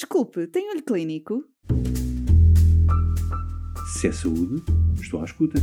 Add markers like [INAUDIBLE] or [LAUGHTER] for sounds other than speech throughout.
Desculpe, tem olho clínico? Se é saúde, estou à escuta.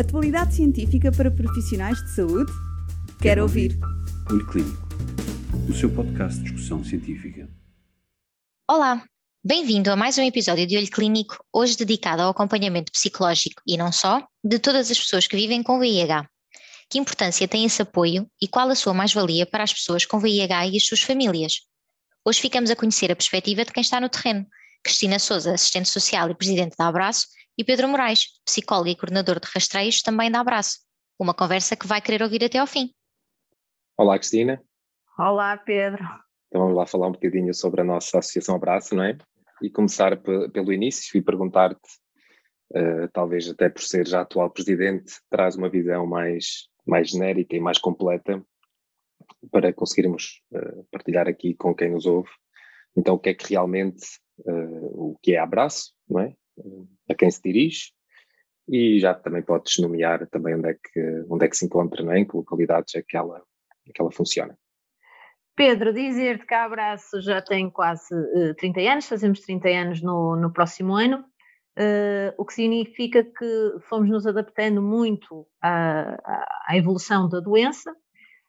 Atualidade científica para profissionais de saúde? Quero, Quero ouvir. ouvir. Olho Clínico, o seu podcast de discussão científica. Olá, bem-vindo a mais um episódio de Olho Clínico, hoje dedicado ao acompanhamento psicológico e não só, de todas as pessoas que vivem com VIH. Que importância tem esse apoio e qual a sua mais-valia para as pessoas com VIH e as suas famílias? Hoje ficamos a conhecer a perspectiva de quem está no terreno. Cristina Souza, assistente social e presidente da Abraço, e Pedro Moraes, psicólogo e coordenador de rastreios, também da Abraço. Uma conversa que vai querer ouvir até ao fim. Olá, Cristina. Olá, Pedro. Então vamos lá falar um bocadinho sobre a nossa Associação Abraço, não é? E começar pelo início e perguntar-te, uh, talvez até por ser já atual presidente, traz uma visão mais, mais genérica e mais completa para conseguirmos uh, partilhar aqui com quem nos ouve. Então, o que é que realmente, uh, o que é abraço, não é? Uh, a quem se dirige e já também podes nomear também onde é que, onde é que se encontra, não é? Em que localidades é que ela, é que ela funciona. Pedro, dizer-te que a Abraço já tem quase uh, 30 anos, fazemos 30 anos no, no próximo ano, uh, o que significa que fomos nos adaptando muito à, à evolução da doença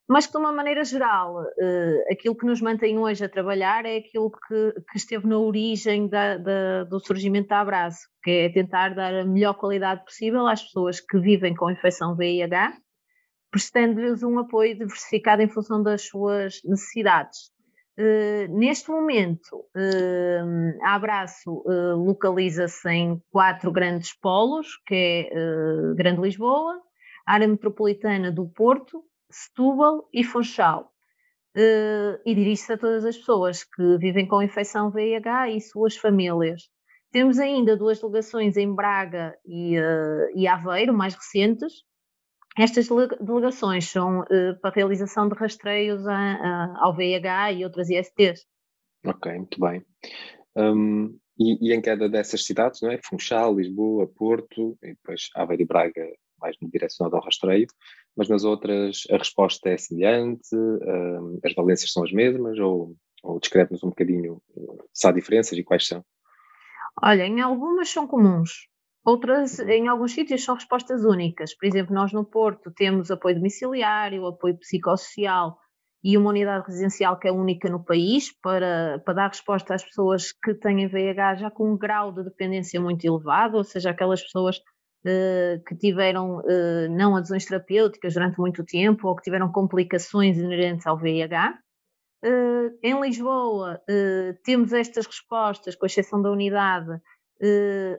mas que de uma maneira geral, uh, aquilo que nos mantém hoje a trabalhar é aquilo que, que esteve na origem da, da, do surgimento da Abraço, que é tentar dar a melhor qualidade possível às pessoas que vivem com infecção VIH, prestando-lhes um apoio diversificado em função das suas necessidades. Uh, neste momento, uh, a Abraço localiza-se em quatro grandes polos, que é Grande Lisboa, área metropolitana do Porto, Setúbal e Funchal. Uh, e dirige-se a todas as pessoas que vivem com infecção VIH e suas famílias. Temos ainda duas delegações em Braga e, uh, e Aveiro, mais recentes. Estas delegações são uh, para realização de rastreios a, a, ao VIH e outras ISTs. Ok, muito bem. Um, e, e, em cada dessas cidades, não é? Funchal, Lisboa, Porto, e depois Aveiro e Braga mais direcionado ao rastreio, mas nas outras a resposta é semelhante, uh, as valências são as mesmas, ou, ou descreve-nos um bocadinho se há diferenças e quais são? Olha, em algumas são comuns, outras, uhum. em alguns sítios, são respostas únicas. Por exemplo, nós no Porto temos apoio domiciliário, apoio psicossocial e uma unidade residencial que é única no país para, para dar resposta às pessoas que têm VIH já com um grau de dependência muito elevado, ou seja, aquelas pessoas que tiveram uh, não adesões terapêuticas durante muito tempo ou que tiveram complicações inerentes ao VIH. Uh, em Lisboa temos estas respostas, com exceção da unidade,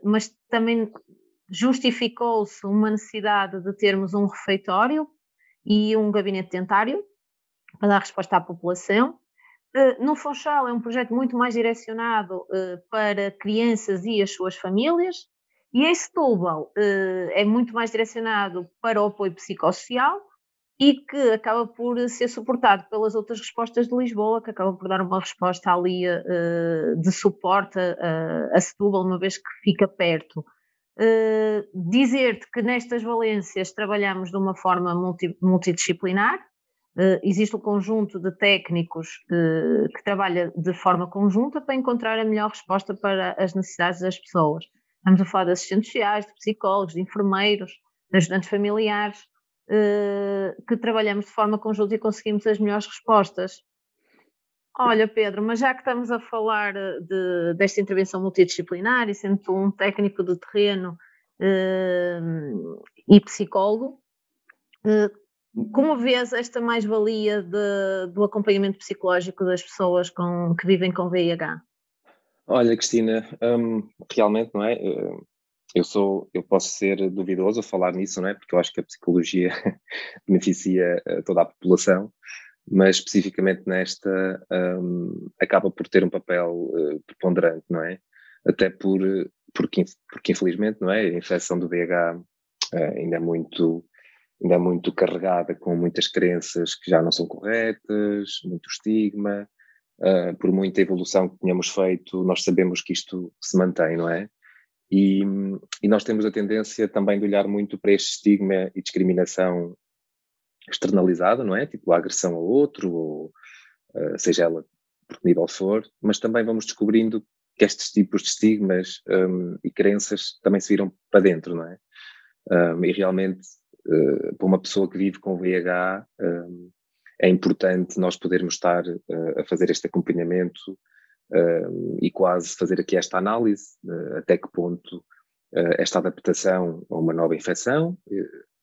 mas também justificou-se uma necessidade de termos um refeitório e um gabinete dentário para dar resposta à população. No Funchal é um projeto muito mais direcionado para crianças e as suas famílias, e em Setúbal uh, é muito mais direcionado para o apoio psicossocial e que acaba por ser suportado pelas outras respostas de Lisboa, que acaba por dar uma resposta ali uh, de suporte a, a Setúbal, uma vez que fica perto. Uh, Dizer-te que nestas valências trabalhamos de uma forma multi, multidisciplinar, uh, existe um conjunto de técnicos uh, que trabalha de forma conjunta para encontrar a melhor resposta para as necessidades das pessoas. Estamos a falar de assistentes sociais, de psicólogos, de enfermeiros, de ajudantes familiares, eh, que trabalhamos de forma conjunta e conseguimos as melhores respostas. Olha, Pedro, mas já que estamos a falar eh, de, desta intervenção multidisciplinar e sendo um técnico de terreno uh, e psicólogo, uh, como vês esta mais-valia do acompanhamento psicológico das pessoas com, que vivem com VIH? Olha, Cristina, um, realmente, não é? Eh, eu sou, eu posso ser duvidoso a falar nisso, não é? Porque eu acho que a psicologia [LAUGHS] beneficia eh, toda a população, mas especificamente nesta um, acaba por ter um papel uh, preponderante, não é? Até por, porque, porque infelizmente, não é? A infecção do uh, ainda é muito ainda é muito carregada com muitas crenças que já não são corretas, muito estigma, uh, por muita evolução que tenhamos feito, nós sabemos que isto se mantém, não é? E, e, nós temos a tendência também de olhar muito para este estigma e discriminação externalizada, não é? Tipo a agressão ao outro, ou uh, seja ela por que nível for, mas também vamos descobrindo que estes tipos de estigmas um, e crenças também se viram para dentro, não é? Um, e realmente, uh, para uma pessoa que vive com VIH, um, é importante nós podermos estar uh, a fazer este acompanhamento uh, e quase fazer aqui esta análise, uh, até que ponto esta adaptação a uma nova infecção,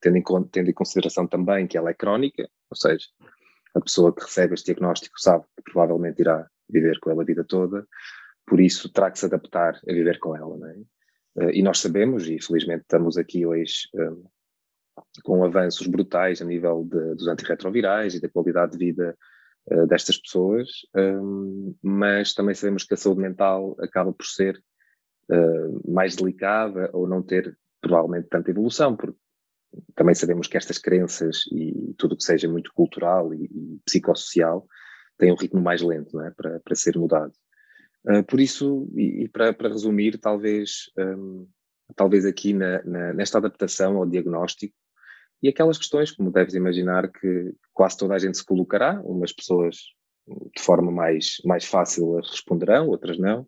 tendo em, tendo em consideração também que ela é crónica, ou seja, a pessoa que recebe este diagnóstico sabe que provavelmente irá viver com ela a vida toda, por isso terá que se adaptar a viver com ela, não é? E nós sabemos, e felizmente estamos aqui hoje com avanços brutais a nível de, dos antirretrovirais e da qualidade de vida uh, destas pessoas, um, mas também sabemos que a saúde mental acaba por ser uh, mais delicada ou não ter provavelmente tanta evolução, porque também sabemos que estas crenças e tudo que seja muito cultural e, e psicossocial tem um ritmo mais lento é? para, para ser mudado. Uh, por isso, e, e para, para, resumir, talvez, um, talvez aqui na, na, nesta adaptação ao diagnóstico, e aquelas questões, como deves imaginar, que quase toda a gente se colocará, umas pessoas de forma mais, mais fácil responderão, outras não,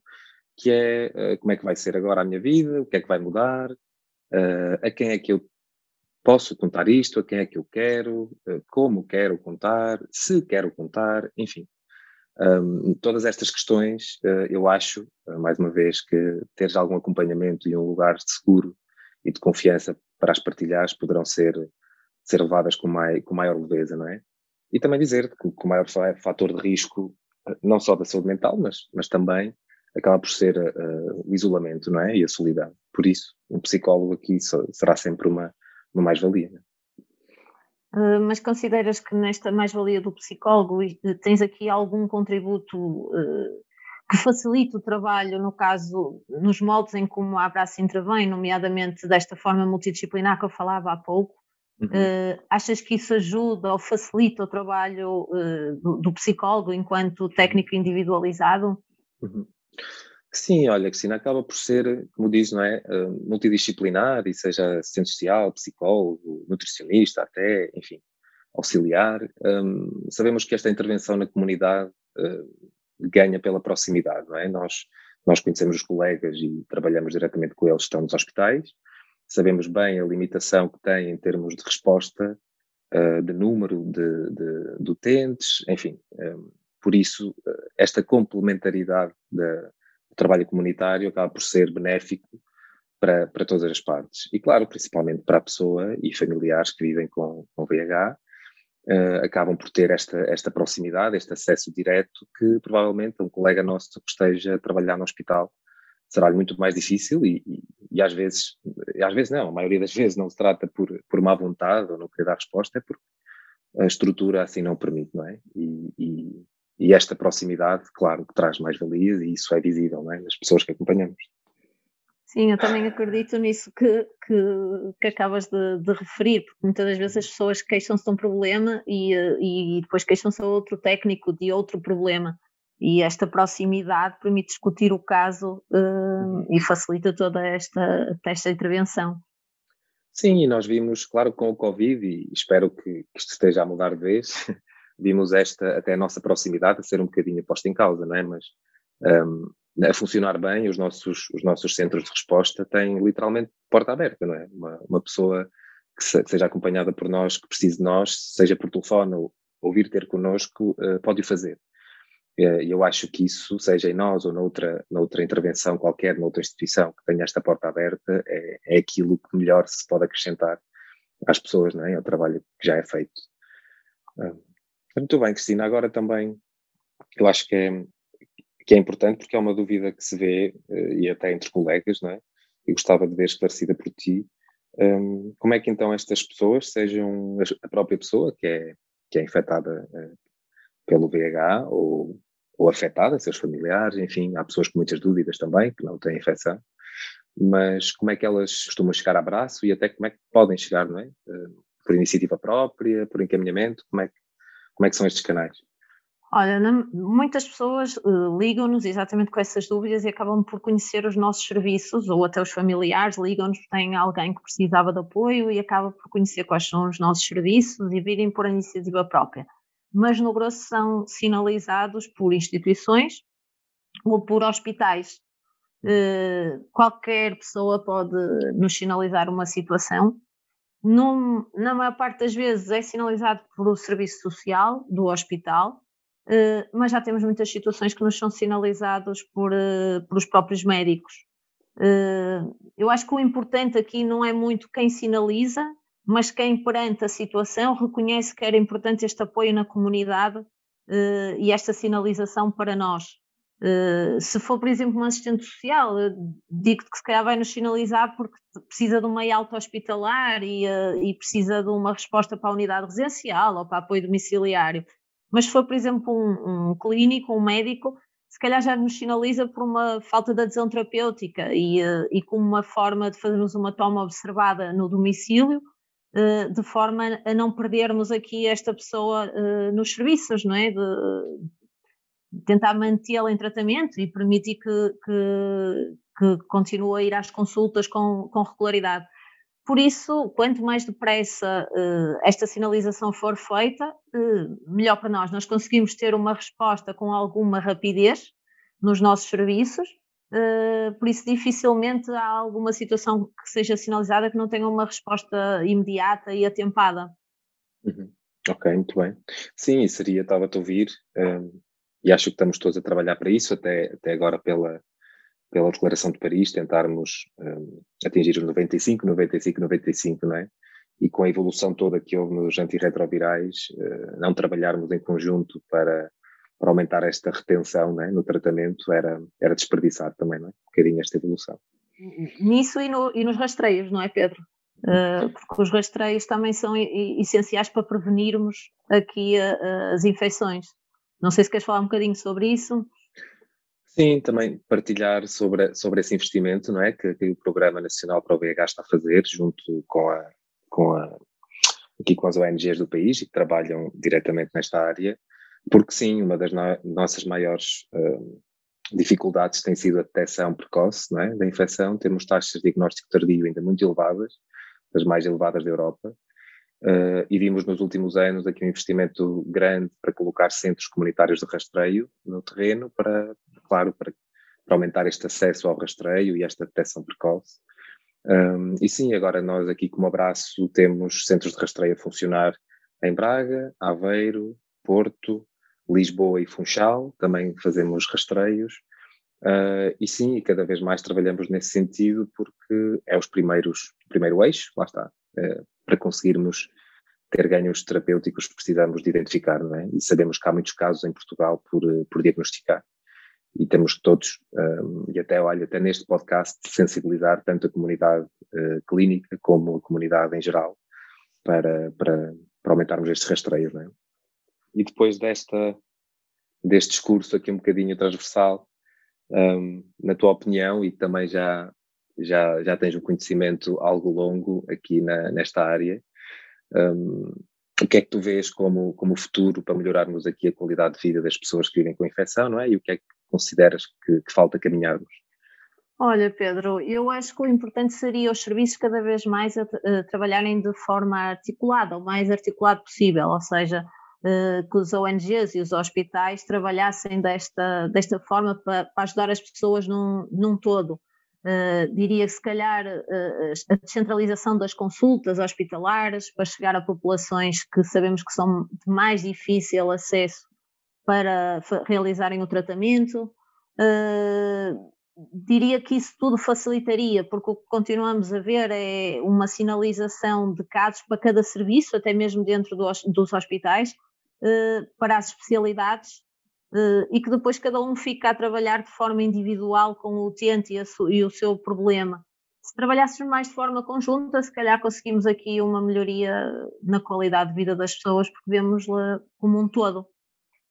que é uh, como é que vai ser agora a minha vida, o que é que vai mudar, uh, a quem é que eu posso contar isto, a quem é que eu quero, uh, como quero contar, se quero contar, enfim. Um, todas estas questões, eu acho, mais uma vez, que teres algum acompanhamento e um lugar seguro e de confiança para as partilhares poderão ser ser levadas com, mai, com maior leveza, não é? E também dizer que, o maior fator de risco, eh, não só da saúde mental, mas, mas também acaba por ser uh, o isolamento, não é? E a solidão. Por isso, um psicólogo aqui será sempre uma, uma mais-valia. Uh, mas consideras que nesta mais-valia do psicólogo tens aqui algum contributo uh, que facilite o trabalho, no caso, nos moldes em como a Abraço intervém, nomeadamente desta forma multidisciplinar que eu falava há pouco, Uhum. Uh, achas que isso ajuda ou facilita o trabalho uh, do, do, psicólogo enquanto técnico individualizado? Uhum. Sim, olha, Cristina, acaba por ser, como diz, não é, uh, multidisciplinar, e seja assistente social, psicólogo, nutricionista até, enfim, auxiliar. Um, sabemos que esta intervenção na comunidade ganha pela proximidade, não é? Nós, nós conhecemos os colegas e trabalhamos diretamente com eles que estão nos hospitais, sabemos bem a limitação que tem em termos de resposta, uh, de número de, de, de, utentes, enfim. Um, eh, por isso, uh, esta complementaridade da, do trabalho comunitário acaba por ser benéfico para, para todas as partes. E, claro, principalmente para a pessoa e familiares que vivem com, com VIH, uh, acabam por ter esta, esta proximidade, este acesso direto que provavelmente um colega nosso que esteja a trabalhar no hospital será-lhe muito mais difícil e, e, e, às vezes, às vezes não, a maioria das vezes não se trata por, por má vontade ou não querer dar resposta, é porque a estrutura assim não permite, não é? E, e, e esta proximidade, claro, que traz mais valias e isso é visível, não é? Nas pessoas que acompanhamos. Sim, eu também acredito nisso que, que, que acabas de, de, referir, porque muitas das vezes as pessoas queixam-se de um problema e, e depois queixam-se a outro técnico de outro problema e esta proximidade permite discutir o caso uh, e facilita toda esta, esta intervenção. Sim, e nós vimos, claro, com o Covid, e espero que, que isto esteja a mudar de vez, [LAUGHS] vimos esta, até a nossa proximidade a ser um bocadinho posta em causa, não é? Mas um, a funcionar bem, os nossos, os nossos centros de resposta têm literalmente porta aberta, não é? Uma, uma pessoa que, se, que seja acompanhada por nós, que precise de nós, seja por telefone ou, ou vir ter connosco, uh, pode o fazer. E eu acho que isso, seja em nós ou noutra, noutra intervenção qualquer, noutra instituição que tenha esta porta aberta, é, é aquilo que melhor se pode acrescentar às pessoas, não é? ao trabalho que já é feito. Ah, muito bem, Cristina. Agora também, eu acho que é, que é importante porque é uma dúvida que se vê, eh, e até entre colegas, não é? E gostava de ver esclarecida por ti. Um, como é que então estas pessoas, sejam a própria pessoa que é, que é infectada uh, pelo VIH ou ou afetada, seus familiares, enfim, há pessoas com muitas dúvidas também, que não têm infecção, mas como é que elas costumam chegar a abraço e até como é que podem chegar, não é? Uh, por iniciativa própria, por encaminhamento, como é que, como é que são estes canais? Olha, muitas pessoas uh, ligam-nos exatamente com essas dúvidas e acabam por conhecer os nossos serviços, ou até os familiares ligam-nos, têm alguém que precisava de apoio e acaba por conhecer quais são os nossos serviços e virem por iniciativa própria. mas no grosso são sinalizados por instituições ou por hospitais. Uh, qualquer pessoa pode nos sinalizar uma situação. Num, na maior parte das vezes é sinalizado por o serviço social do hospital, mas já temos muitas situações que nos são sinalizados por, uh, por os próprios médicos. eu acho que o importante aqui não é muito quem sinaliza, mas quem perante a situação reconhece que era importante este apoio na comunidade e esta sinalização para nós. Se for, por exemplo, um assistente social, digo-te que se calhar vai nos sinalizar porque precisa de uma alta hospitalar e, e, precisa de uma resposta para a unidade residencial ou para apoio domiciliário. Mas se for, por exemplo, um, um clínico, um médico, se calhar já nos sinaliza por uma falta de adesão terapêutica e, uh, e como uma forma de fazermos uma toma observada no domicílio, de forma a não perdermos aqui esta pessoa nos serviços, não é? De, tentar mantê-la em tratamento e permitir que, que, que, continue a ir às consultas com, com regularidade. Por isso, quanto mais depressa uh, esta sinalização for feita, uh, melhor para nós. Nós conseguimos ter uma resposta com alguma rapidez nos nossos serviços, uh, por isso dificilmente há alguma situação que seja sinalizada que não tenha uma resposta imediata e atempada. Uhum. Ok, muito bem. Sim, seria, estava-te a ouvir, e acho que estamos todos a trabalhar para isso, até, até agora pela, pela Declaração de Paris, tentarmos um, atingir os 95, 95, 95, não é? E com a evolução toda que houve nos antirretrovirais, uh, não trabalharmos em conjunto para, para aumentar esta retenção é? no tratamento era, era desperdiçar também, não é? Um bocadinho esta evolução. Nisso e, no, e nos rastreios, não é, Pedro? Uh, porque os rastreios também são essenciais para prevenirmos aqui uh, as infecções. Não sei se queres falar um bocadinho sobre isso. Sim, também partilhar sobre, sobre esse investimento, não é? Que, que o Programa Nacional para o VIH está a fazer, junto com a, com a, aqui com as ONGs do país e que trabalham diretamente nesta área, porque sim, uma das no, nossas maiores uh, dificuldades tem sido a detecção precoce não é, da infecção. Temos taxas de diagnóstico tardio ainda muito elevadas, das mais elevadas da Europa, Uh, e vimos nos últimos anos aqui um investimento grande para colocar centros comunitários de rastreio no terreno, para, claro, para, para aumentar este acesso ao rastreio e esta detecção precoce. Um, e sim, agora nós aqui como abraço temos centros de rastreio a funcionar em Braga, Aveiro, Porto, Lisboa e Funchal, também fazemos rastreios. Uh, e sim, cada vez mais trabalhamos nesse sentido porque é os primeiros, primeiro eixo, lá está, uh, para conseguirmos ter ganhos terapêuticos precisamos de identificar, não é? E sabemos que há muitos casos em Portugal por, eh, por diagnosticar. E temos todos, um, e até, olha, até neste podcast, sensibilizar tanto a comunidade uh, clínica como a comunidade em geral para, para, para aumentarmos estes rastreios, é? E depois desta, deste discurso aqui um bocadinho transversal, um, na tua opinião, e também já já, já tens um conhecimento algo longo aqui na, nesta área. Um, o que é que tu vês como, como futuro para melhorarmos aqui a qualidade de vida das pessoas que vivem com infecção, não é? E o que é que consideras que, que falta caminharmos? Olha, Pedro, eu acho que o importante seria os serviços cada vez mais a, a trabalharem de forma articulada, o mais articulado possível, ou seja, uh, que os ONGs e os hospitais trabalhassem desta, desta forma para, para ajudar as pessoas num, num todo. Uh, diria se calhar uh, a descentralização das consultas hospitalares para chegar a populações que sabemos que são de mais difícil acesso para realizarem o tratamento. Uh, diria que isso tudo facilitaria, porque o que continuamos a ver é uma sinalização de casos para cada serviço, até mesmo dentro do, dos hospitais, para as especialidades uh, e que depois cada um fica a trabalhar de forma individual com o utente e, e o seu problema. Se trabalhássemos mais de forma conjunta, se calhar conseguimos aqui uma melhoria na qualidade de vida das pessoas, porque vemos-la como um todo.